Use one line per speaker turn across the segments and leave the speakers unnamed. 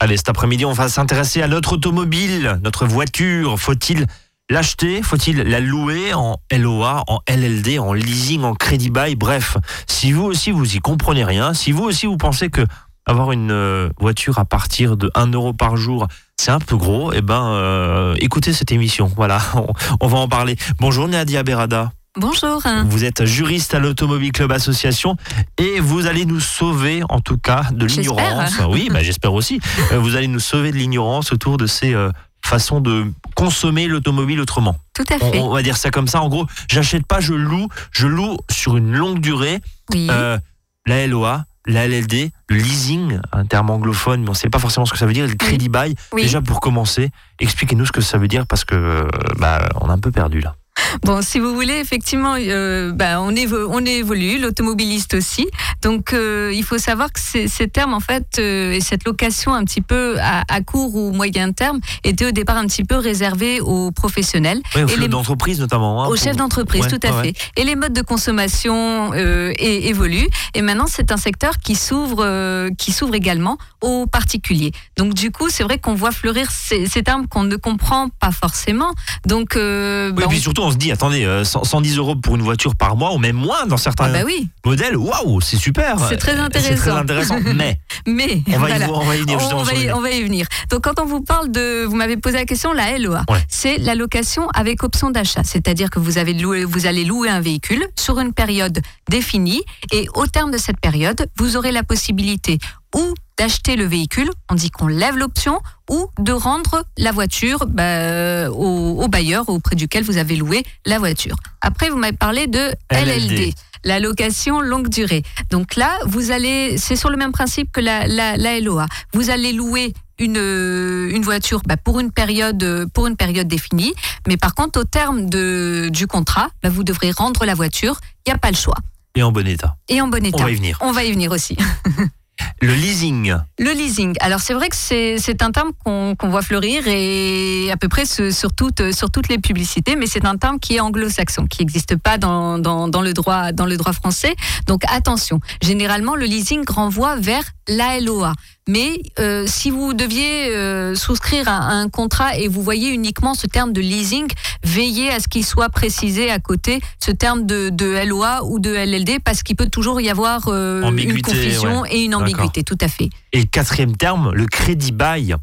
Allez, cet après-midi, on va s'intéresser à notre automobile, notre voiture. Faut-il l'acheter? Faut-il la louer en LOA, en LLD, en leasing, en crédit bail? Bref, si vous aussi vous y comprenez rien, si vous aussi vous pensez que avoir une euh, voiture à partir de 1 euro par jour, c'est un peu gros, eh ben euh, écoutez cette émission. Voilà, on, on va en parler. Bonjour Nadia Berada.
Bonjour.
Vous êtes juriste à l'Automobile Club Association et vous allez nous sauver, en tout cas, de l'ignorance. Oui, bah, j'espère aussi. Euh, vous allez nous sauver de l'ignorance autour de ces euh, façons de consommer l'automobile autrement.
Tout à fait.
On, on va dire ça comme ça. En gros, j'achète pas, je loue. Je loue sur une longue durée.
Oui.
Euh, la LOA, la LLD, le leasing, un terme anglophone, mais on ne sait pas forcément ce que ça veut dire, le crédit bail.
Oui.
Déjà pour commencer, expliquez-nous ce que ça veut dire parce que bah, on est un peu perdu là.
Bon, si vous voulez, effectivement, euh, bah, on, évo- on évolue, l'automobiliste aussi. Donc, euh, il faut savoir que ces, ces termes, en fait, euh, et cette location un petit peu à, à court ou moyen terme, était au départ un petit peu réservée aux professionnels.
Oui, au
Et
chef
les-
d'entreprise notamment. hein,
Aux
pour-
chefs d'entreprise,
Ouais,
tout à
ouais,
fait. Et les modes de consommation euh, é- évoluent. Et maintenant, c'est un secteur qui s'ouvre, euh, qui s'ouvre également aux particuliers. Donc, du coup, c'est vrai qu'on voit fleurir ces, ces termes qu'on ne comprend pas forcément. Donc, euh,
Oui,
bah,
et puis
on-
surtout, on se dit, attendez, euh, 100 110 euros pour une voiture par mois, ou même moins dans certains
ah bah oui,
modèles, waouh, c'est super.
C'est très
Euh, C'est très
intéressant.
mais
mais
on va,
voilà.
y, on va y venir
On va, y, on va y venir. Donc, quand on vous parle de, vous m'avez posé la question, la LOA,
Ouais.
c'est la location avec option d'achat. C'est-à-dire que vous, avez loué, vous allez louer un véhicule sur une période définie et au terme de cette période, vous aurez la possibilité ou d'acheter le véhicule, on dit qu'on lève l'option, ou de rendre la voiture bah, au, au bailleur auprès duquel vous avez loué la voiture. Après, vous m'avez parlé de
LLD.
LLD. La location longue durée. Donc là, vous allez, c'est sur le même principe que la, la, la LOA. Vous allez louer une, euh, une voiture bah, pour une période euh, pour une période définie, mais par contre au terme de, du contrat, bah, vous devrez rendre la voiture. Il n'y a pas le choix.
Et en bon état.
Et en bon état.
On va y venir.
On va y venir aussi.
Le leasing.
Le leasing. Alors c'est vrai que c'est un terme qu'on voit fleurir et à peu près ce- sur toutes sur toutes les publicités, mais c'est un terme qui est anglo-saxon, qui n'existe pas dans, dans, dans le droit dans le droit français. Donc attention. Généralement le leasing renvoie vers la LOA. Mais euh, si vous deviez euh, souscrire à, à un contrat et vous voyez uniquement ce terme de leasing, veillez à ce qu'il soit précisé à côté ce terme de, de LOA ou de LLD parce qu'il peut toujours y avoir euh, une confusion
ouais.
et une ambiguïté. Tout à fait.
Et quatrième terme, le crédit bail.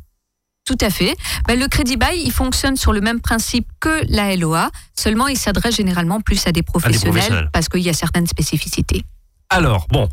Tout à fait. Ben, le crédit bail, il fonctionne sur le même principe que la LOA, seulement il s'adresse généralement plus à des professionnels,
professionnels.
parce qu'il y a certaines spécificités.
Alors, bon,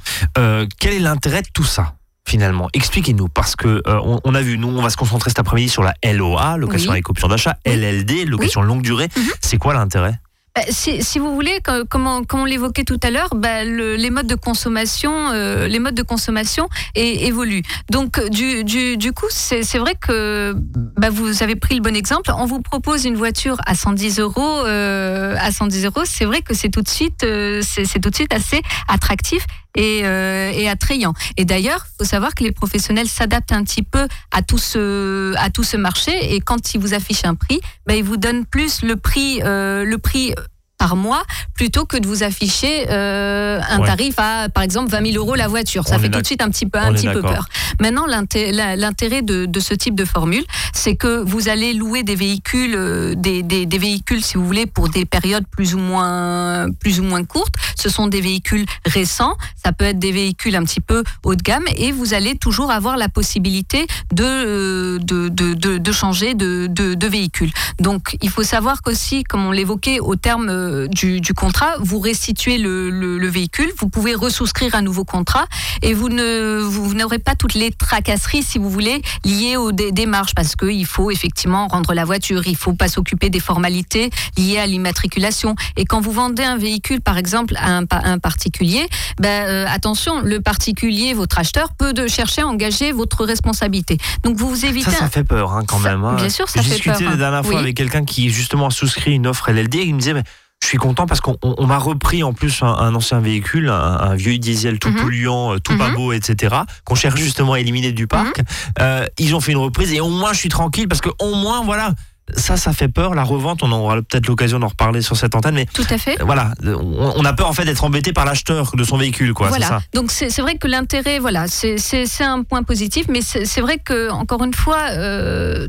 quel est l'intérêt de tout ça? Finalement, expliquez-nous parce que euh, on, on a vu, nous, on va se concentrer cet après-midi sur la LOA, location
Oui.
avec option d'achat,
Oui.
LLD, location longue durée.
Mhm.
C'est quoi l'intérêt?
Ben, si, si vous voulez, co- comme on, l'évoquait tout à l'heure, le- les modes de consommation, euh, les modes de consommation é- évoluent. Donc euh, du, du, du coup, c'est vrai que ben, vous avez pris le bon exemple. On vous propose une voiture à 110 euros, euh, à 110 euros. C'est vrai que c'est tout de suite, euh, c'est tout de suite assez attractif et, euh, et attrayant. Et d'ailleurs, faut savoir que les professionnels s'adaptent un petit peu à tout ce à tout ce marché et quand ils vous affichent un prix, ben, ils vous donnent plus le prix euh, le prix par mois plutôt que de vous afficher euh, un
Ouais.
tarif à par exemple 20 000 euros la voiture. Ça
On
fait tout de suite un petit peu un petit peu peur. Maintenant, l'intérêt de, de ce type de formule, c'est que vous allez louer des véhicules, euh, des, des, des véhicules, si vous voulez, pour des périodes plus ou moins, plus ou moins courtes. Ce sont des véhicules récents. Ça peut être des véhicules un petit peu haut de gamme, et vous allez toujours avoir la possibilité de euh, de, de, de, de changer de, de, de véhicule. Donc, il faut savoir qu'aussi, comme on l'évoquait au terme euh, du, du contrat, vous restituez le, le, le véhicule, vous pouvez ressouscrire un nouveau contrat et vous ne vous, vous n'aurez pas toutes les tracasseries, si vous voulez, liées aux dé- démarches, parce qu'il faut effectivement rendre la voiture, il faut pas s'occuper des formalités liées à l'immatriculation. Et quand vous vendez un véhicule, par exemple, à un, pa- un particulier, ben, euh, attention, le particulier, votre acheteur, peut de chercher à engager votre responsabilité. Donc vous vous évitez.
Ça, ça fait peur hein, quand
Ça-
même. hein.
bien sûr, ça
J'ai
fait
discuté
peur,
la
hein.
dernière fois
Oui.
avec quelqu'un qui justement a souscrit une offre LLD et il me disait mais je suis content parce qu'on on- on m'a repris en plus un, un ancien véhicule, un, un vieux diesel tout
Mhm.
polluant, euh, tout pas
Mhm.
beau, etc. qu'on cherche justement à éliminer du parc. Euh, ils ont fait une reprise et au moins je suis tranquille parce que au moins voilà ça, ça fait peur. La revente, on aura peut-être l'occasion d'en reparler sur cette antenne, mais
tout à fait.
Voilà, on, a peur en fait d'être embêté par l'acheteur de son véhicule, quoi.
Voilà.
Ça.
Donc c'est vrai que l'intérêt, voilà, c'est un point positif, mais c'est vrai que encore une fois. Euh,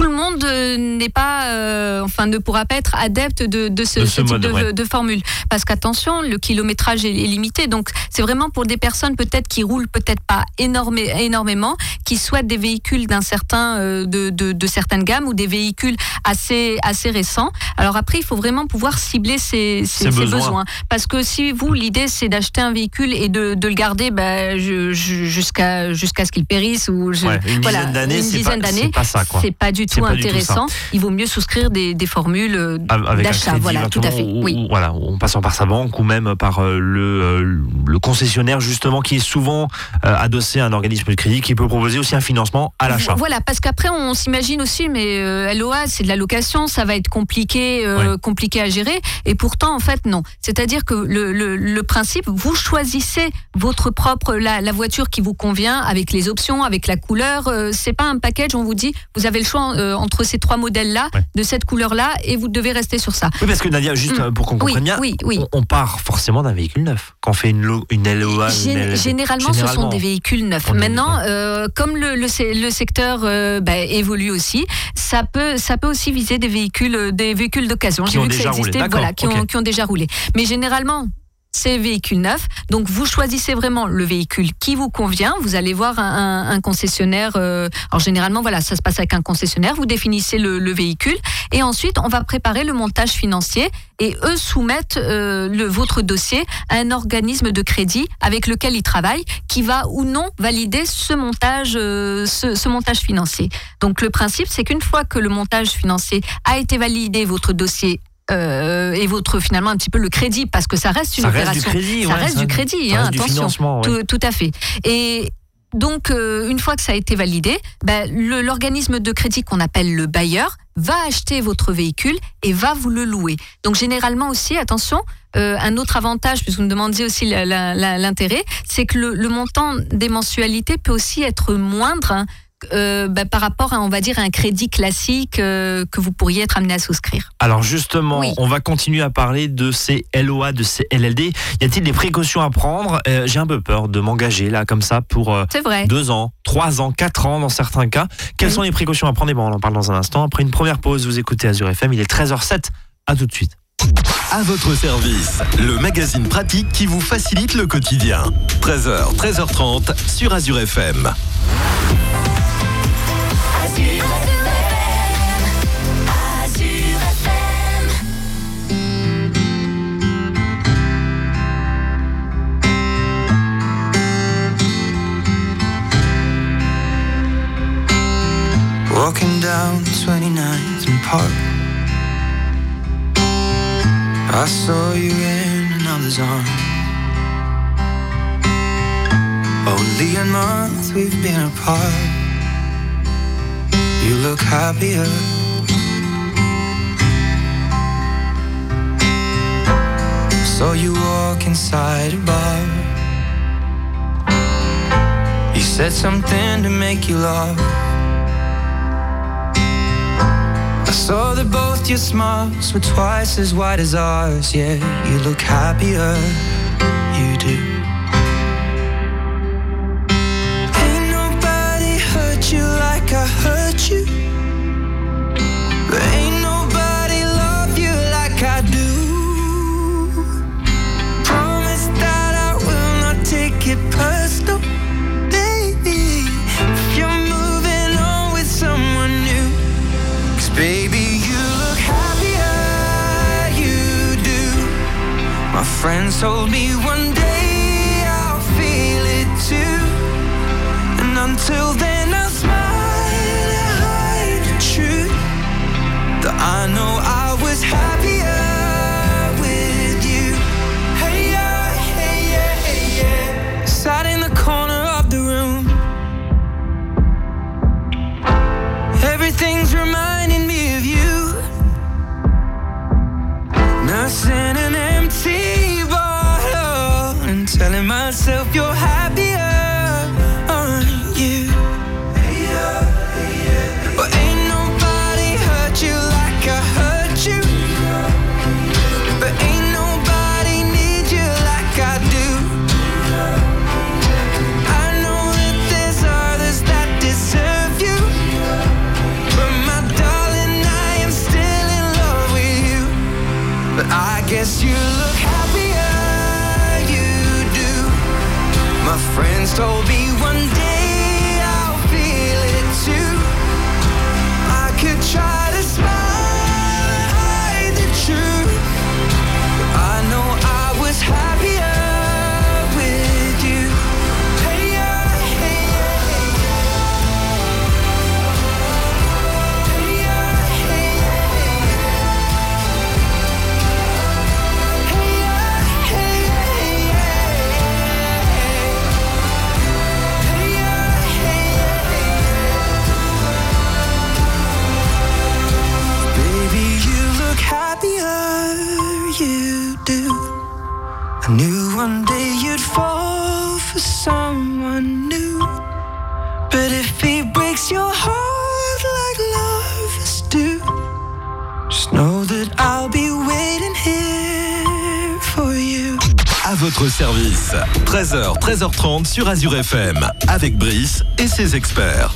tout le monde euh, n'est pas, euh, enfin, ne pourra pas être adepte de, de ce, type de, formule. Parce qu'attention, le kilométrage est, limité. Donc, c'est vraiment pour des personnes peut-être qui roulent peut-être pas énormément, qui souhaitent des véhicules d'un certain, euh, de, certaines gammes ou des véhicules assez, assez récents. Alors après, il faut vraiment pouvoir cibler ses, besoins. Parce que si vous, l'idée, c'est d'acheter un véhicule et de, le garder bah, jusqu'à jusqu'à ce qu'il périsse ou
une dizaine d'années, c'est pas, pas, ça.
C'est pas du tout intéressant. il vaut mieux souscrire des, des formules euh, d'achat. Voilà, tout à fait. oui.
voilà, en passant par sa banque ou même par euh, le, euh, le concessionnaire justement qui est souvent adossé à un organisme de crédit qui peut proposer aussi un financement à l'achat.
Voilà, parce qu'après on s'imagine aussi, mais LOA c'est de la location, ça va être compliqué, compliqué à gérer, et pourtant en fait non. C'est-à-dire que le, le, le, principe, vous choisissez votre propre la, la, voiture qui vous convient avec les options, avec la couleur. c'est pas un package, on vous dit vous avez le choix euh, entre ces trois modèles-là, de cette couleur-là, et vous devez rester sur ça.
Oui, parce que Nadia, juste mm. pour qu'on comprenne bien, On, part forcément d'un véhicule neuf. Quand on fait une, une LOA,
généralement, ce sont des véhicules neufs. Maintenant, euh, comme le, le, secteur euh, bah, évolue aussi, ça peut, ça peut aussi viser des véhicules, des véhicules d'occasion.
J'ai vu que ça existait,
voilà, qui, ont, qui ont déjà roulé. Mais généralement, c'est véhicule neuf. Donc vous choisissez vraiment le véhicule qui vous convient. Vous allez voir un, concessionnaire. Euh, alors généralement, voilà, ça se passe avec un concessionnaire. Vous définissez le, véhicule et ensuite on va préparer le montage financier et eux soumettent euh, le, votre dossier à un organisme de crédit avec lequel ils travaillent, qui va ou non valider ce montage, euh, ce, ce montage financier. Donc le principe, c'est qu'une fois que le montage financier a été validé, votre dossier euh, et votre finalement un petit peu le crédit parce que ça reste une
ça
opération.
Reste du crédit,
ça reste du crédit, hein,
attention.
tout, tout, à fait. Et donc, euh, une fois que ça a été validé, ben, l'organisme de crédit qu'on appelle le bailleur va acheter votre véhicule et va vous le louer. Donc, généralement aussi, attention, euh, un autre avantage, puisque vous me demandiez aussi l'intérêt, c'est que le, le, montant des mensualités peut aussi être moindre hein, euh, bah, par rapport à, on va dire, un crédit classique euh, que vous pourriez être amené à souscrire.
Alors justement, on va continuer à parler de ces LOA, de ces LLD. Y a-t-il des précautions à prendre? Euh, J'ai un peu peur de m'engager là comme ça pour deux ans, trois ans, quatre ans dans certains cas. Quelles sont les précautions à prendre? Et bon, on en parle dans un instant. Après une première pause, vous écoutez Azure FM. Il est 13h07. À tout de suite.
À votre service, le magazine pratique qui vous facilite le quotidien. 13h, 13h30 sur Azure FM. Walking down 29th and Park I saw you in another's arms Only a month we've been apart you look happier. Saw you walk inside a bar. You said something to make you laugh. I saw that both your smiles were twice as wide as ours. Yeah, you look happier, you do. Ain't nobody hurt you like I hurt you. But ain't Friends told me one day I'll feel it too. And until then, I know I was happier with you. Hey yeah, hey yeah, hey yeah. Sat in the corner of the room. Everything's reminding myself your told me
13h, 13h30 sur Azure FM. Avec Brice et ses experts.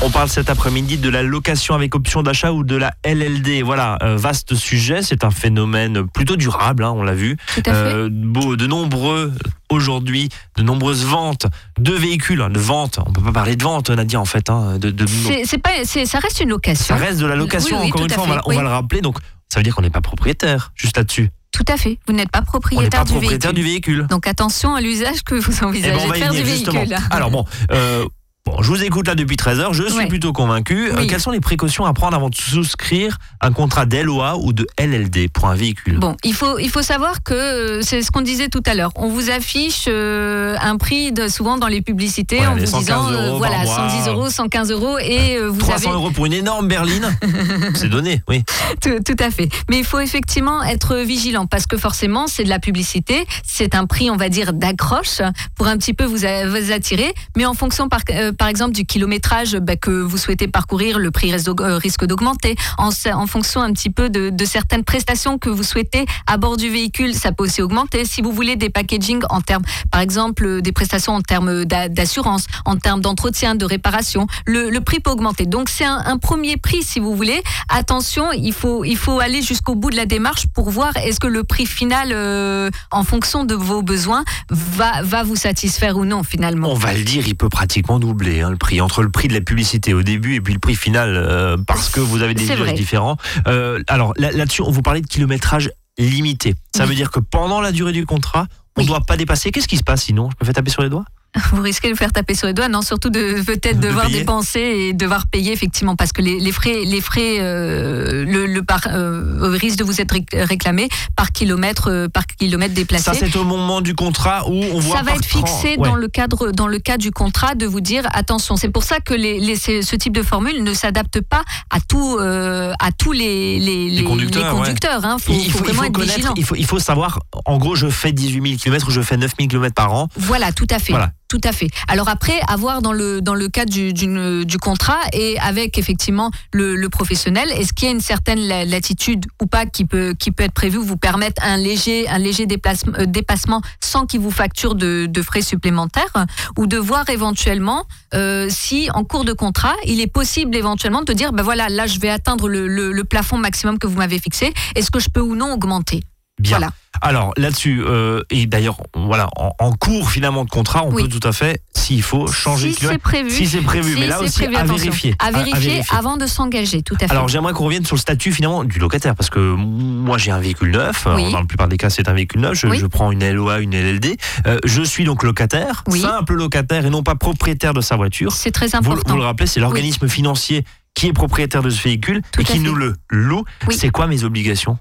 On parle cet après-midi de la location avec option d'achat ou de la LLD. Voilà, euh, vaste sujet. C'est un phénomène plutôt durable, hein, on l'a vu.
Tout à fait.
Euh, beau, de nombreux aujourd'hui, de nombreuses ventes de véhicules, hein, de ventes. On peut pas parler de vente, Nadia, en fait. Hein, de, de-
C'est c'est pas, c'est- ça reste une location.
ça reste de la location.
Oui, oui,
encore
tout
une
à
fois, on va, on va le rappeler. Donc, ça veut dire qu'on n'est pas propriétaire, juste là-dessus.
Tout à fait. Vous n'êtes pas propriétaire,
pas
du,
propriétaire
véhicule.
du véhicule.
Donc attention à l'usage que vous
Eh
envisagez
ben, va
de faire du véhicule.
Alors bon, euh, bon, je vous écoute là depuis 13 heures, je suis
Ouais.
plutôt convaincu. Euh, quelles sont les précautions à prendre avant de souscrire un contrat d'LOA ou de LLD pour un véhicule?
Bon, il faut, il faut savoir que euh, c'est ce qu'on disait tout à l'heure. On vous affiche euh, un prix de, souvent dans les publicités en vous
115
disant euh, voilà
par mois.
110 euros, 115 euros et vous
300
avez
euros pour une énorme berline C'est donné, oui.
tout, tout à fait. Mais il faut effectivement être vigilant parce que forcément c'est de la publicité, c'est un prix on va dire d'accroche pour un petit peu vous, attirer. Mais en fonction par, par exemple du kilométrage bah, que vous souhaitez parcourir, le prix euh, risque d'augmenter. En, fonction un petit peu de, certaines prestations que vous souhaitez à bord du véhicule, ça peut aussi augmenter. Si vous voulez des packaging en termes, par exemple des prestations en termes d'a- d'assurance, en termes d'entretien, de réparation, le, prix peut augmenter. Donc c'est un, un premier prix si vous voulez. Attention, il faut, il faut aller jusqu'au bout de la démarche pour voir est-ce que le prix final, euh, en fonction de vos besoins, va, va vous satisfaire ou non finalement.
On va le dire, il peut pratiquement doubler hein, le prix. Entre le prix de la publicité au début et puis le prix final, euh, parce que vous avez des usages différents. Euh, alors là- là-dessus, on vous parlait de kilométrage limité. Ça
Oui.
veut dire que pendant la durée du contrat, on ne
Oui.
doit pas dépasser. Qu'est-ce qui se passe sinon? Je me fais taper sur les doigts?
Vous risquez de vous faire taper sur les doigts, non Surtout de peut-être
De
devoir
payer.
dépenser et devoir payer effectivement parce que les, les frais, les frais, euh, le, le par, euh, risque de vous être réc- réclamé par kilomètre, euh, par kilomètre déplacé.
Ça, c'est au moment du contrat où on voit
ça va être fixé
Ouais.
dans le cadre dans le cadre du contrat de vous dire attention. C'est pour ça que les, les- c'est- ce type de formule ne s'adapte pas à tout à tous les
conducteurs,
hein. Faut,
il,
faut
faut, il
vraiment
faut
être vigilant.
il faut, il faut savoir, en gros, je fais 18 000 km ou je fais 9 000 km par an.
Voilà, tout à fait.
Voilà.
Tout à fait. Alors après, avoir dans le dans le cadre du, d'une- du contrat et avec effectivement le, professionnel, est-ce qu'il y a une certaine la- latitude ou pas qui peut qui peut être prévue vous permettre un léger un léger euh, dépassement sans qu'il vous facture de, de frais supplémentaires ou de voir éventuellement euh, si en cours de contrat il est possible éventuellement de dire ben voilà là je vais atteindre le, le- le plafond maximum que vous m'avez fixé. Est-ce que je peux ou non augmenter?
Bien.
Voilà.
Alors là-dessus, euh, et d'ailleurs, voilà, en, en cours finalement de contrat, on
Oui.
peut tout à fait, s'il faut, changer
si c'est prévu.
Si c'est prévu,
Si
mais là aussi
prévu,
à vérifier.
À,
À- à
vérifier avant de s'engager, tout à fait.
Alors j'aimerais qu'on revienne sur le statut finalement du locataire parce que moi j'ai un véhicule neuf,
Oui.
Dans la plupart des cas c'est un véhicule neuf, je,
Oui.
je prends une LOA, une LLD, Euh, je suis donc locataire, simple locataire et non pas propriétaire de sa voiture.
c'est très important.
vous le rappelez, c'est l'organisme financier qui est propriétaire de ce véhicule
Tout
et qui
fait.
nous le loue.
Oui.
C'est quoi mes obligations?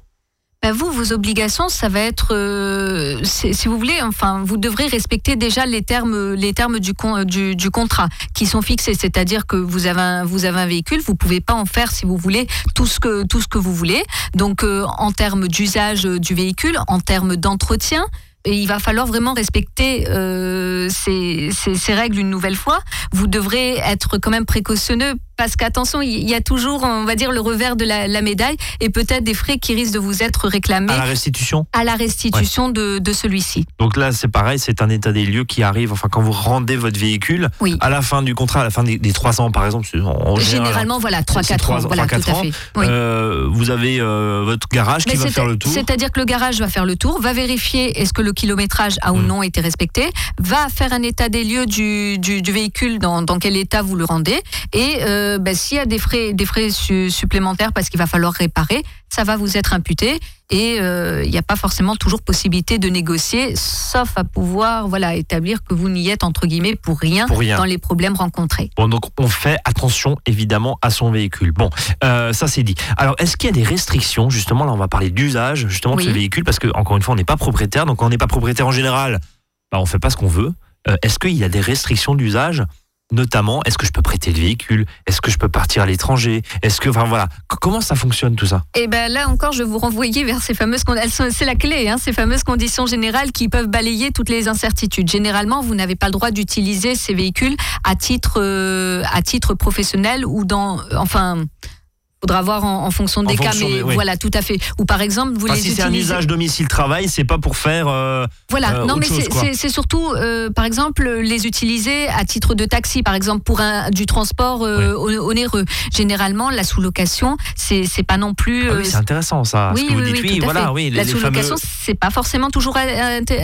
Bah, vous, vos obligations, ça va être, euh, si vous voulez, enfin, vous devrez respecter déjà les termes, les termes du, du, contrat qui sont fixés. C'est-à-dire que vous avez un, vous avez un véhicule, vous pouvez pas en faire, si vous voulez, tout ce que tout ce que vous voulez. Donc, euh, en termes d'usage du véhicule, en termes d'entretien. Et il va falloir vraiment respecter euh, ces- ces règles une nouvelle fois. Vous devrez être quand même précautionneux parce qu'attention, il y a toujours, on va dire, le revers de la, la médaille et peut-être des frais qui risquent de vous être réclamés
À la restitution?
À la restitution de, de celui-ci.
Donc là, c'est pareil, c'est un état des lieux qui arrive, enfin, quand vous rendez votre véhicule,
Oui.
à la fin du contrat, à la fin des, des 3 ans, par exemple, en, général,
Généralement, voilà,
c'est
3-4
trois
ans.
ans,
Voilà,
trois,
tout à
quatre
fait. Oui.
euh, vous avez euh, votre garage qui va faire le tour.
C'est-à-dire que le garage va faire le tour, va vérifier est-ce que le kilométrage a ou
Mm.
non été respecté, va faire un état des lieux du, du, du véhicule, dans, dans quel état vous le rendez, et euh, ben, s'il y a des frais, des frais su- supplémentaires parce qu'il va falloir réparer, ça va vous être imputé. Et euh, il n'y a pas forcément toujours possibilité de négocier, sauf à pouvoir voilà établir que vous n'y êtes entre guillemets pour rien,
Pour rien.
dans les problèmes rencontrés.
Bon, donc on fait attention évidemment à son véhicule. Bon, euh, ça c'est dit. Alors, est-ce qu'il y a des restrictions? Justement, là, on va parler d'usage justement de ce véhicule parce que encore une fois, on n'est pas propriétaire. Donc, quand on n'est pas propriétaire en général, bah, on fait pas ce qu'on veut. Euh, est-ce qu'il y a des restrictions d'usage Notamment, est-ce que je peux prêter le véhicule? Est-ce que je peux partir à l'étranger? Est-ce que, enfin voilà, comment ça fonctionne tout ça?
Et ben là encore, je vais vous renvoyer vers ces fameuses, c'est la clé, hein, ces fameuses conditions générales qui peuvent balayer toutes les incertitudes. Généralement, vous n'avez pas le droit d'utiliser ces véhicules à titre, euh, à titre professionnel ou dans, enfin. Faudra voir en, en fonction
En
des cas,
fonction
mais
des- oui.
voilà, tout à fait. Ou par exemple, vous
Enfin,
les
Si c'est un
utilisez.
usage domicile-travail, c'est pas pour faire. euh,
Voilà,
euh,
non mais c'est- surtout, euh, par exemple, les utiliser à titre de taxi, par exemple, pour un, du transport on- onéreux. Généralement, la sous-location, c'est pas non plus.
ah oui, c'est intéressant ça. ce
oui,
que vous
oui,
dites.
oui,
voilà, oui, les,
la sous-location,
fameux-
c'est pas forcément toujours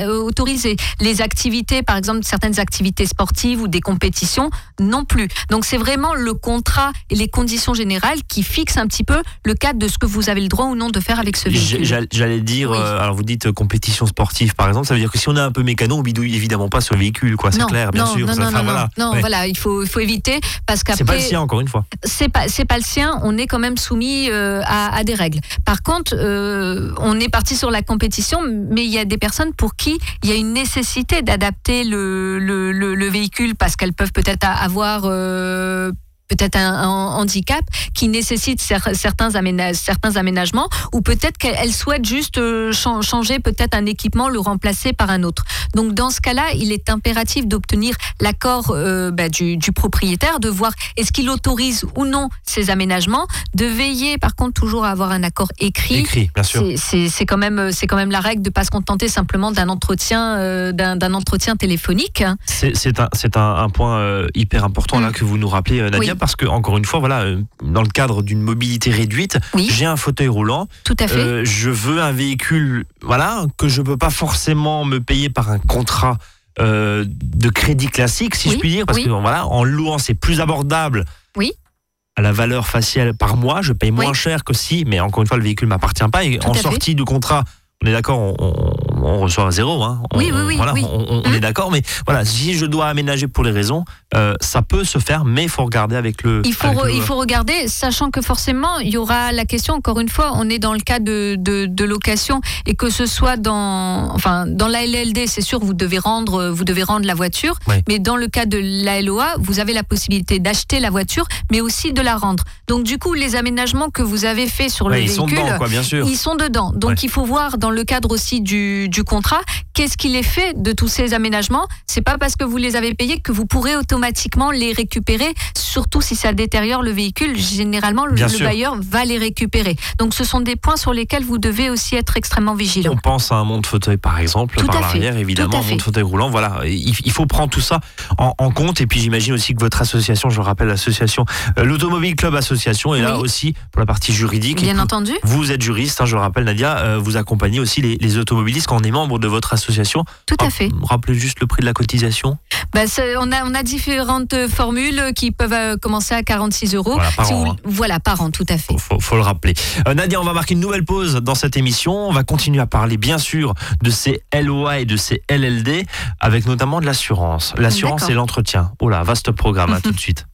autorisé. Les activités, par exemple, certaines activités sportives ou des compétitions, non plus. Donc c'est vraiment le contrat et les conditions générales qui fixent un petit peu le cadre de ce que vous avez le droit ou non de faire avec ce véhicule.
j'all- J'allais dire,
Oui.
euh, alors vous dites euh, compétition sportive par exemple, ça veut dire que si on est un peu mécano, on bidouille évidemment pas ce véhicule, quoi, c'est clair, bien
non,
sûr.
non,
ça,
non,
enfin, voilà.
non,
Ouais.
voilà, il faut, il faut éviter parce
C'est pas le
qu'après,
sien, encore une fois.
c'est pas c'est pas le sien. On est quand même soumis euh, à, à des règles. Par contre, euh, on est parti sur la compétition, mais il y a des personnes pour qui il y a une nécessité d'adapter le, le, le- le véhicule parce qu'elles peuvent peut-être a- avoir peut-être un, un handicap qui nécessite cer- certains, aména- certains aménagements ou peut-être qu'elles souhaitent juste euh, chan- changer peut-être un équipement, le remplacer par un autre. Donc dans ce cas-là, il est impératif d'obtenir l'accord euh, bah, du, du propriétaire, de voir est-ce qu'il autorise ou non ces aménagements, de veiller par contre toujours à avoir un accord écrit.
Écrit, bien sûr.
C'est- quand même c'est quand même la règle de pas se contenter simplement d'un entretien euh, d'un entretien téléphonique.
C'est un, un, un point hyper important là
Mm.
que vous nous rappelez, Nadia,
Oui.
Parce que encore une fois, voilà, euh, dans le cadre d'une mobilité réduite,
Oui,
j'ai un fauteuil roulant,
tout à fait.
euh, je veux un véhicule, voilà, que je peux pas forcément me payer par un contrat. euh, de crédit classique, si
Oui,
je puis dire, parce
oui.
que voilà, en louant, c'est plus abordable.
Oui.
À la valeur faciale par mois, je paye moins cher que si, mais encore une fois, le véhicule m'appartient pas. Et
Tout
en
fait.
sortie du contrat, on est d'accord, on, on- reçoit à zéro. Hein. On-
Oui, oui, oui,
Voilà,
oui.
on, est d'accord, mais voilà, si je dois aménager pour les raisons, euh, ça peut se faire, mais il faut regarder avec le.
Il faut,
avec
re-
le-
il faut regarder, sachant que forcément, il y aura la question, encore une fois, on est dans le cas de, de, de location, et que ce soit dans, enfin, dans la LLD, c'est sûr, vous devez rendre, vous devez rendre la voiture, mais dans le cas de la LOA, vous avez la possibilité d'acheter la voiture, mais aussi de la rendre. Donc, du coup, les aménagements que vous avez faits sur
Ouais,
le
ils sont dedans, quoi, bien sûr.
ils sont dedans. Donc
Ouais.
il faut voir dans le cadre aussi du, du contrat, qu'est-ce qu'il est fait de tous ces aménagements? C'est pas parce que vous les avez payés que vous pourrez automatiquement les récupérer, surtout si ça détériore le véhicule. Généralement, le,
Bien
le
sûr.
bailleur va les récupérer. Donc ce sont des points sur lesquels vous devez aussi être extrêmement vigilant.
On pense à un monte-fauteuil par exemple,
Tout
par l'arrière évidemment, un monte-fauteuil roulant. Voilà, il, faut prendre tout ça en, en compte. Et puis j'imagine aussi que votre association, je rappelle l'association, euh, l'Automobile Club Association, est là aussi pour la partie juridique.
Bien
Et
entendu.
Vous êtes juriste, hein, je le rappelle Nadia, euh, vous accompagnez aussi les, les automobilistes quand on est membre de votre association.
Tout à fait.
Rappelez juste le prix de la cotisation.
Bah, on, a, on a différentes formules qui peuvent euh, commencer à 46 euros.
Voilà, par
Si
an,
vous-
hein.
Voilà, par an, tout à fait.
Faut, faut, faut le rappeler. Euh, Nadia, on va marquer une nouvelle pause dans cette émission. On va continuer à parler, bien sûr, de ces LOA et de ces LLD, avec notamment de l'assurance. L'assurance et l'entretien. Oh là, vaste programme, à tout de suite.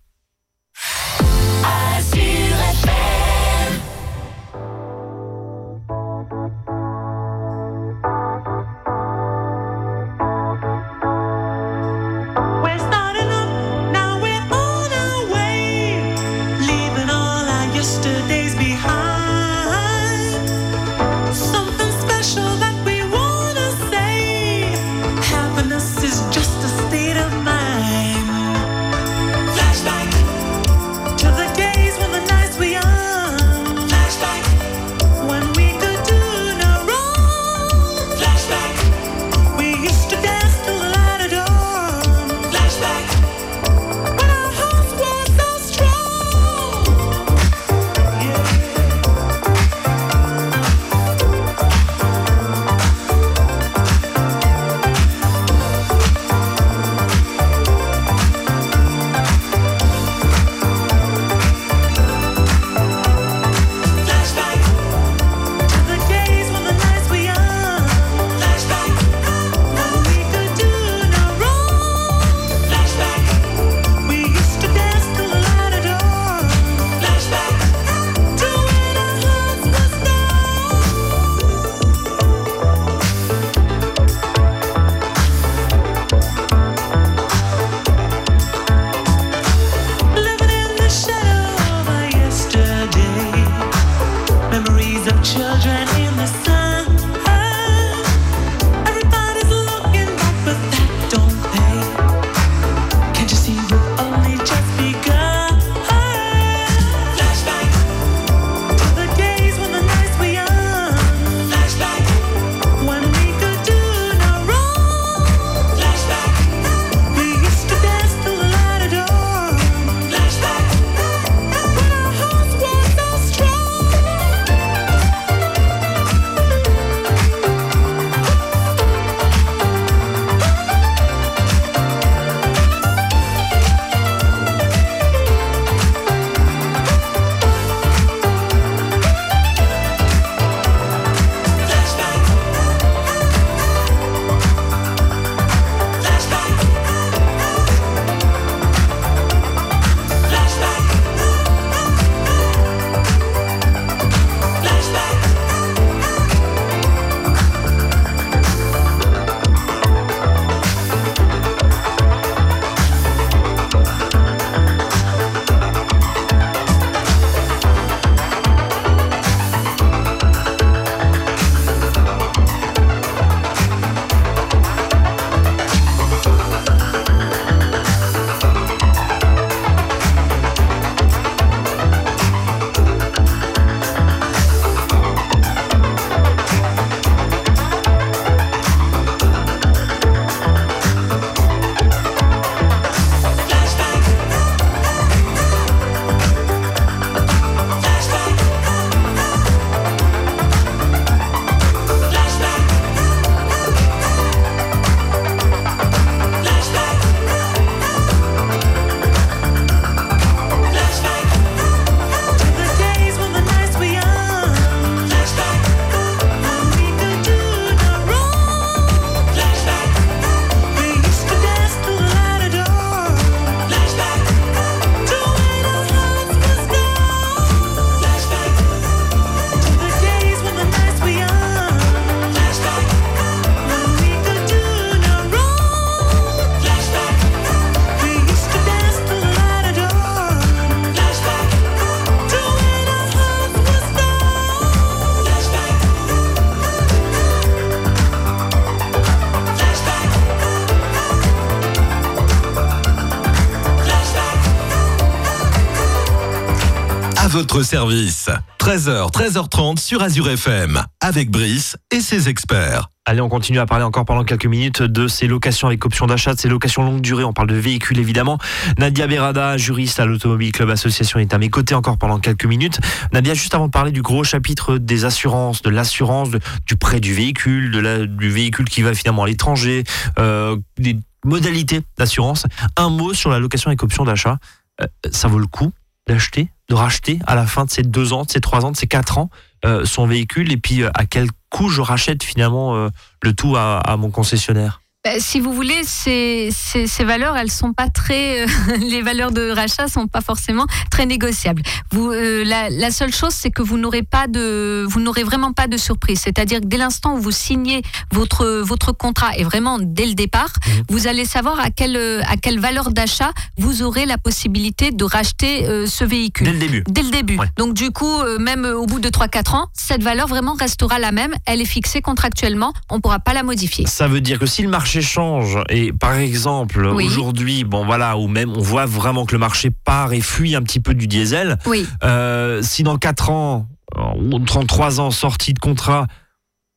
Votre service. 13h, 13h30 sur Azure FM, avec Brice et ses experts.
Allez, on continue à parler encore pendant quelques minutes de ces locations avec option d'achat, de ces locations longue durée. On parle de véhicules évidemment. Nadia Berada, juriste à l'Automobile Club Association, est à mes côtés encore pendant quelques minutes. Nadia, juste avant de parler du gros chapitre des assurances, de l'assurance, du prêt du véhicule, du véhicule qui va finalement à l'étranger, euh, des modalités d'assurance, un mot sur la location avec option d'achat. Euh, ça vaut le coup d'acheter, de racheter à la fin de ces deux ans, de ces trois ans, de ces quatre ans euh, son véhicule et puis euh, à quel coût je rachète finalement euh, le tout à, à mon concessionnaire?
Bah, si vous voulez, ces, ces, ces valeurs, elles sont pas très, euh, les valeurs de rachat sont pas forcément très négociables. Vous, euh, la, la seule chose, c'est que vous n'aurez pas de, vous n'aurez vraiment pas de surprise. C'est-à-dire que dès l'instant où vous signez votre votre contrat et vraiment dès le départ,
Mhm.
vous allez savoir à quelle à quelle valeur d'achat vous aurez la possibilité de racheter euh, ce véhicule.
Dès le début.
Dès le début.
Ouais.
Donc du coup, même au bout de 3-4 ans, cette valeur vraiment restera la même. Elle est fixée contractuellement. On ne pourra pas la modifier.
Ça veut dire que si le marché change et par exemple
Oui.
aujourd'hui, bon voilà, ou même on voit vraiment que le marché part et fuit un petit peu du diesel,
Oui.
euh, si dans 4 ans euh, ou 33 ans sorti de contrat,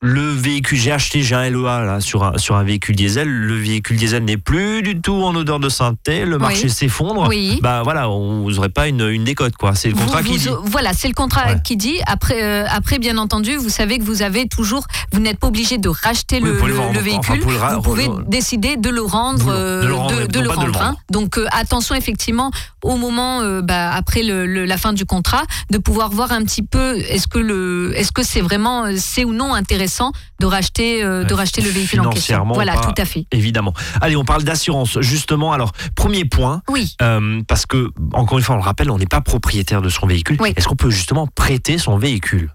le véhicule, j'ai acheté, j'ai un LEA là sur un, sur un véhicule diesel, le véhicule diesel n'est plus du tout en odeur de synthé, le marché
Oui.
s'effondre.
Oui.
Bah voilà, on, n'aurez pas une, une décote quoi. C'est le contrat
vous-
qui dit.
Voilà, c'est le contrat
Ouais.
qui dit. Après, euh, après, bien entendu, vous savez que vous avez toujours, vous n'êtes pas obligé de racheter
Oui,
le,
le
véhicule.
vous pouvez le ra-
vous pouvez
re-
décider de le rendre,
De le-
euh,
de le rendre,
de, rendre. hein. Donc euh, attention effectivement au moment, bah, après la fin du contrat, de pouvoir voir un petit peu est-ce que le, est-ce que c'est vraiment, c'est ou non intéressant de racheter, euh, de
Ouais,
racheter le véhicule en question. Voilà,
pas-
tout à fait.
Évidemment. Allez, on parle d'assurance. Justement, alors, premier point,
Oui.
euh, parce que, encore une fois, on le rappelle, on n'est pas propriétaire de son véhicule.
Oui.
Est-ce qu'on peut justement prêter son véhicule?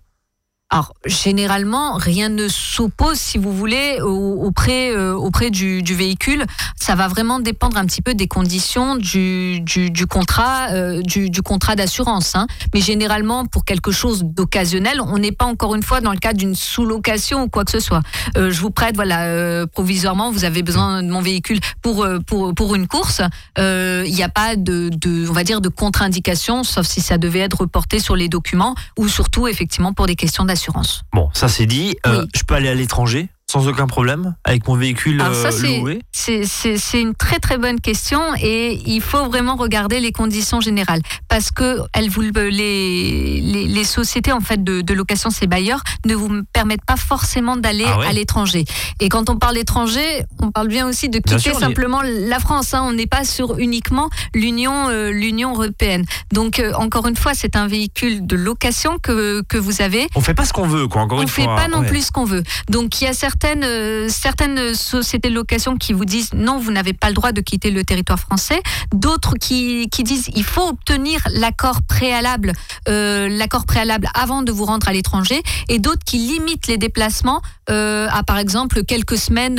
Alors, généralement, rien ne s'oppose, si vous voulez, au- auprès, euh, auprès du, véhicule. Ça va vraiment dépendre un petit peu des conditions du, du, contrat, euh, du, contrat d'assurance. hein. Mais généralement, pour quelque chose d'occasionnel, on n'est pas encore une fois dans le cadre d'une sous-location ou quoi que ce soit. Euh, je vous prête, voilà, provisoirement, vous avez besoin de mon véhicule pour, pour, pour une course. Il n'y a pas de, de, on va dire, de contre-indication, sauf si ça devait être reporté sur les documents ou surtout, effectivement, pour des questions d'assurance.
Bon, ça c'est dit. Euh,
Oui.
Je peux aller à l'étranger? Sans aucun problème avec mon véhicule
Alors ça,
euh,
c'est-
loué
C'est- une très très bonne question et il faut vraiment regarder les conditions générales parce que elles vous, le- les, les, les sociétés en fait de, de location, ces bailleurs, ne vous permettent pas forcément d'aller
Ah ouais
à l'étranger. Et quand on parle d'étranger, on parle bien aussi de quitter
sûr, on est-
simplement la France. hein. On n'est pas sur uniquement l'Union euh, l'Union européenne. Donc euh, encore une fois, c'est un véhicule de location que, que vous avez
On fait pas ce qu'on veut, quoi. Encore
on
une
fait
fois.
pas non
Ouais.
plus ce qu'on veut. Donc il y a certaines euh, certaines sociétés de location qui vous disent non, vous n'avez pas le droit de quitter le territoire français. D'autres qui, disent il faut obtenir l'accord préalable euh, préalable avant de vous rendre à l'étranger. Et d'autres qui limitent les déplacements euh, à par exemple quelques semaines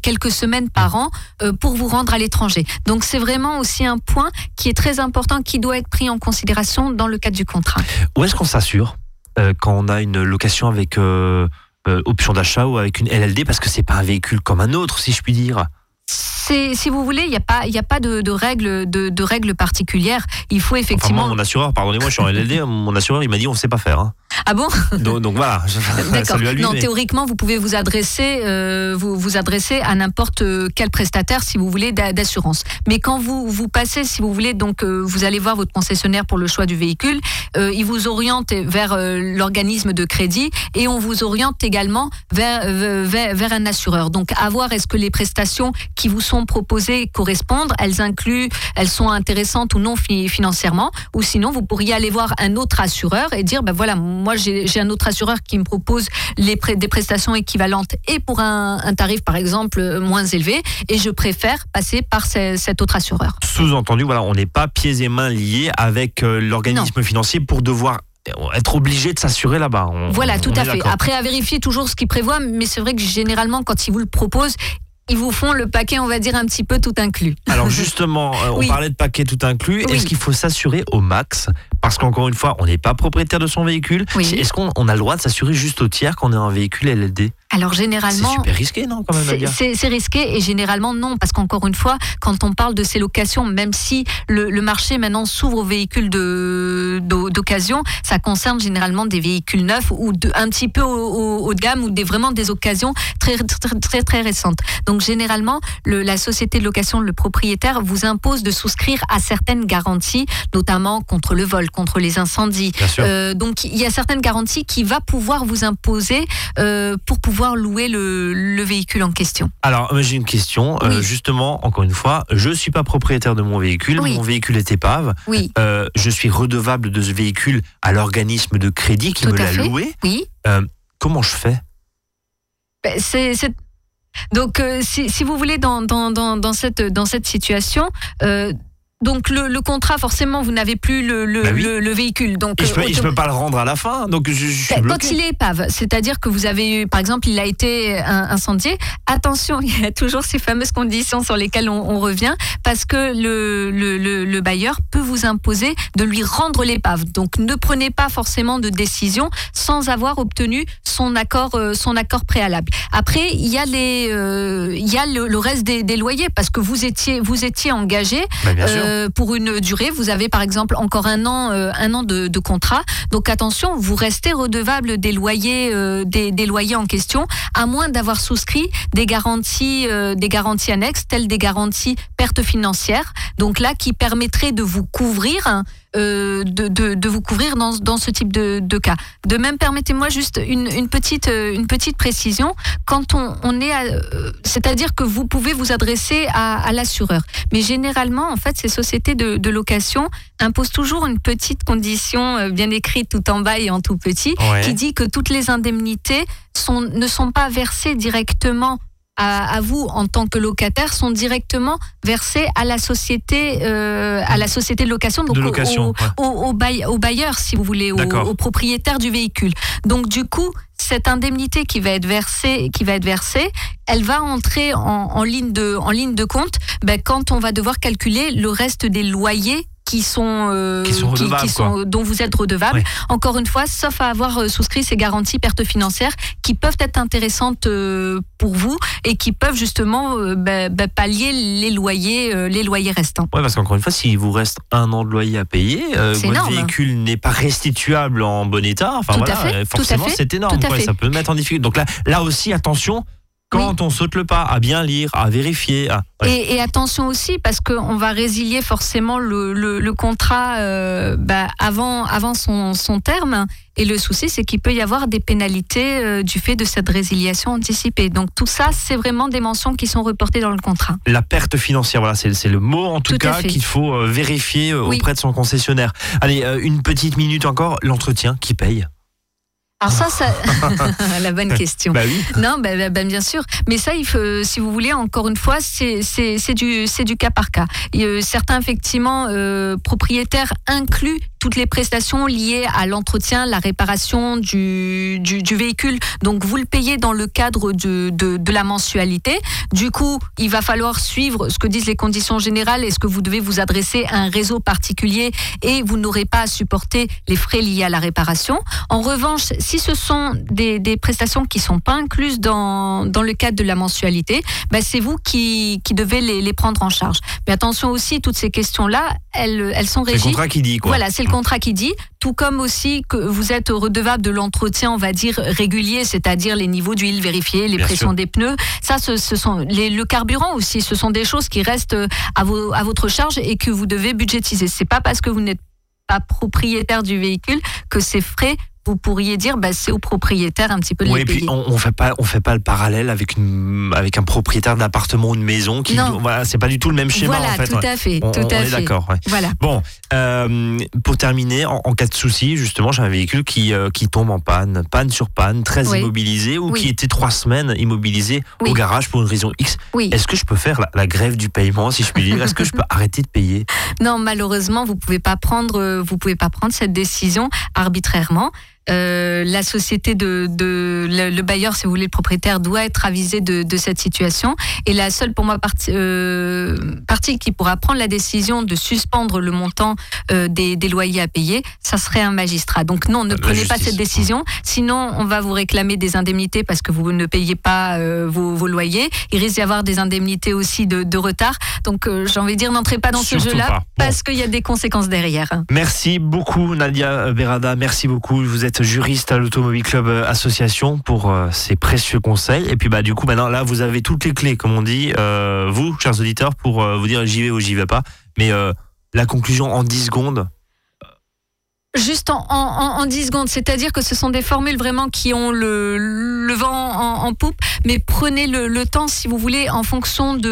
quelques semaines par an pour vous rendre à l'étranger. Donc c'est vraiment aussi un point qui est très important qui doit être pris en considération dans le cadre du contrat.
Où est-ce qu'on s'assure quand on a une location avec option d'achat ou avec une LLD Parce que c'est pas un véhicule comme un autre, si je puis dire.
Si vous voulez, il n'y a pas, il y a pas de, de règles, de, de règles particulières. Il faut
Enfin,
effectivement.
moi, mon assureur, pardonnez-moi, je suis en LLD, mon assureur, il m'a dit on sait pas faire. hein.
ah bon?
Donc, donc voilà,
D'accord. Non, théoriquement, vous pouvez vous adresser, euh, vous, vous adresser à n'importe quel prestataire, si vous voulez, d'a- d'assurance. Mais quand vous vous passez, si vous voulez, donc euh, vous allez voir votre concessionnaire pour le choix du véhicule, euh, il vous oriente vers l'organisme de crédit et on vous oriente également vers, vers vers un assureur. Donc, à voir est-ce que les prestations qui vous sont proposées correspondent, elles incluent, elles sont intéressantes ou non fi- financièrement, ou sinon vous pourriez aller voir un autre assureur et dire ben voilà, moi j'ai un autre assureur qui me propose les pré- des prestations équivalentes et pour un, un tarif par exemple moins élevé et je préfère passer par ce- cet autre assureur.
Sous-entendu, voilà, on n'est pas pieds et mains liés avec euh, l'organisme financier pour devoir être obligé de s'assurer là-bas.
Voilà,
on
tout à fait. Après, à vérifier toujours ce qu'il prévoit, mais c'est vrai que généralement, quand il vous le propose, ils vous font le paquet, on va dire un petit peu tout inclus.
Alors justement, euh, on
Oui.
parlait de paquet tout inclus.
Oui.
Est-ce qu'il faut s'assurer au max Parce qu'encore une fois, on n'est pas propriétaire de son véhicule.
Oui.
Est-ce qu'on on a le droit de s'assurer juste au tiers qu'on est un véhicule LLD
Alors
C'est
généralement,
super risqué, non quand même
C'est- C'est c'est risqué et généralement non, parce qu'encore une fois, quand on parle de ces locations, même si le, le marché maintenant s'ouvre aux véhicules d'occasion, ça concerne généralement des véhicules neufs ou de, un petit peu au, au- haut de gamme ou des, vraiment des occasions très, très, très, très récentes. Donc généralement, le- la société de location, le propriétaire, vous impose de souscrire à certaines garanties, notamment contre le vol, contre les incendies. Euh, donc il y a certaines garanties qui va pouvoir vous imposer euh, pour pouvoir louer le, le véhicule en question.
Alors, moi, j'ai une question. Euh, justement, encore une fois, je suis pas propriétaire de mon véhicule.
Oui.
Mon véhicule est épave.
Oui,
Euh, je suis redevable de ce véhicule à l'organisme de crédit qui
Tout
me l'a loué.
oui.
Comment je fais?
Ben, c'est- Donc euh, si, si vous voulez dans, dans, dans, dans cette, dans cette situation, euh, donc le, le contrat forcément vous n'avez plus le, le,
Bah oui.
le, le véhicule. Donc
Et je peux,
euh,
je peux pas le rendre à la fin. Donc, je, je bloqué.
Quand il est épave, c'est-à-dire que vous avez eu, par exemple, il a été un- incendié. Attention, il y a toujours ces fameuses conditions sur lesquelles on, on revient, parce que le, le, le, le bailleur peut vous imposer de lui rendre l'épave. Donc, ne prenez pas forcément de décision sans avoir obtenu son accord, euh, son accord préalable. Après, il y a les, euh, il y a le, le reste des, des loyers, parce que vous étiez, vous étiez engagé
Bah, bien sûr.
euh, pour une durée. Vous avez par exemple encore un an, euh, un an de, contrat. Donc attention, vous restez redevable des loyers, euh, des, loyers en question, à moins d'avoir souscrit des garanties, euh, des garanties annexes, telles des garanties pertes financières. Donc là, qui permettraient de vous couvrir. hein, euh, de, de, de vous couvrir dans, dans ce type de, de cas. De même, permettez-moi juste une, une, petite, euh, une petite précision. Quand on, on est, euh, c'est-à-dire que vous pouvez vous adresser à, à l'assureur. Mais généralement, en fait, ces sociétés de, de location imposent toujours une petite condition bien écrite tout en bas et en tout petit,
Ouais.
qui dit que toutes les indemnités sont, ne sont pas versées directement à, à vous en tant que locataire, sont directement versées à la société, euh, à la société de location, donc
De
au-
location,
au,
ouais.
au, au bail- au bailleur, si vous voulez, au propriétaire du véhicule. Donc du coup, cette indemnité qui va être versée, qui va être versée, elle va entrer en, en ligne de, en ligne de compte ben, quand on va devoir calculer le reste des loyers qui sont, euh,
Qui sont redevables,
sont- dont vous êtes redevable. Encore une fois, sauf à avoir euh, souscrit ces garanties pertes financières qui peuvent être intéressantes euh, pour vous et qui peuvent justement euh, ben, ben, pallier les loyers, les loyers restants.
Ouais, parce qu'encore une fois, s'il vous reste un an de loyer à payer, votre
énorme.
véhicule n'est pas restituable en bon état. Enfin
Tout à
voilà,
fait, à
forcément,
fait,
c'est énorme.
Fait.
Ça peut mettre en difficulté. Donc là, là aussi, attention. Quand on saute le pas, à bien lire, à vérifier. à- ouais.
Et, et attention aussi parce qu'on va résilier forcément le, le, le contrat euh, bah, avant, avant son, son terme. Et le souci, c'est qu'il peut y avoir des pénalités euh, du fait de cette résiliation anticipée. Donc tout ça, c'est vraiment des mentions qui sont reportées dans le contrat.
La perte financière, voilà, c'est le mot en tout, cas qu'il faut euh, vérifier
Oui.
auprès de son concessionnaire. Allez, une petite minute encore. L'entretien, qui paye
Alors ça, ça... la bonne question.
Bah oui.
Non, ben, ben, ben, bien sûr. Mais ça, il faut, si vous voulez, encore une fois, c'est du, du cas par cas. Et, euh, certains, effectivement, euh, propriétaires incluent toutes les prestations liées à l'entretien, la réparation du, du, du véhicule. Donc, vous le payez dans le cadre de, de, de la mensualité. Du coup, il va falloir suivre ce que disent les conditions générales. Est-ce que vous devez vous adresser à un réseau particulier et vous n'aurez pas à supporter les frais liés à la réparation? En revanche, si ce sont des, des prestations qui sont pas incluses dans, dans le cadre de la mensualité, ben c'est vous qui, qui devez les, les prendre en charge. Mais attention aussi, toutes ces questions-là, elles, elles sont
C'est le
régies.
contrat qui dit quoi.
Voilà, c'est le contrat qui dit, tout comme aussi que vous êtes redevable de l'entretien, on va dire régulier, c'est-à-dire les niveaux d'huile vérifiés, les
Bien
pressions
sûr.
des pneus. Ça, ce, ce sont les, le carburant aussi. Ce sont des choses qui restent à, vos, à votre charge et que vous devez budgétiser. C'est pas parce que vous n'êtes pas propriétaire du véhicule que ces frais vous pourriez dire bah, c'est au propriétaire un petit peu de
Oui,
les
et puis
payer.
on, on fait pas, on fait pas le parallèle avec une, avec un propriétaire d'appartement ou de maison qui,
Non.
voilà, c'est pas du tout le même schéma
voilà,
en fait.
tout à fait,
On,
tout
on
à
est
fait.
d'accord. ouais.
Voilà.
Bon, euh, pour terminer, en, en cas de souci, justement, j'ai un véhicule qui, euh, qui tombe en panne, panne sur panne, très
Oui.
immobilisé, ou
Oui.
qui était trois semaines immobilisé au garage pour une raison X. Est-ce que je peux faire la, la grève du paiement, si je puis dire? Est-ce que je peux arrêter de payer?
Non, malheureusement, vous pouvez pas prendre, euh, vous pouvez pas prendre cette décision arbitrairement. Euh, la société de, de le, le bailleur, si vous voulez, le propriétaire doit être avisé de, de cette situation. Et la seule pour moi partie, euh, partie qui pourra prendre la décision de suspendre le montant euh, des, des loyers à payer, ça serait un magistrat. Donc non, ne
La
prenez pas cette décision. Sinon, on va vous réclamer des indemnités parce que vous ne payez pas vos, vos loyers. Il risque d'y avoir des indemnités aussi de, de retard. Donc j'ai envie de dire, n'entrez pas dans ce jeu-là.
Bon.
parce qu'il y a des conséquences derrière.
Merci beaucoup Nadia Berada, merci beaucoup. Vous êtes juriste à l'Automobile Club euh, Association pour euh, ces précieux conseils. Et puis bah du coup maintenant là vous avez toutes les clés comme on dit, euh, vous chers auditeurs pour euh, vous dire j'y vais ou j'y vais pas. Mais euh, la conclusion en 10 secondes.
Juste en, en, en- en 10 secondes, c'est-à-dire que ce sont des formules vraiment qui ont le, vent en, poupe, mais prenez le temps, si vous voulez, en fonction de,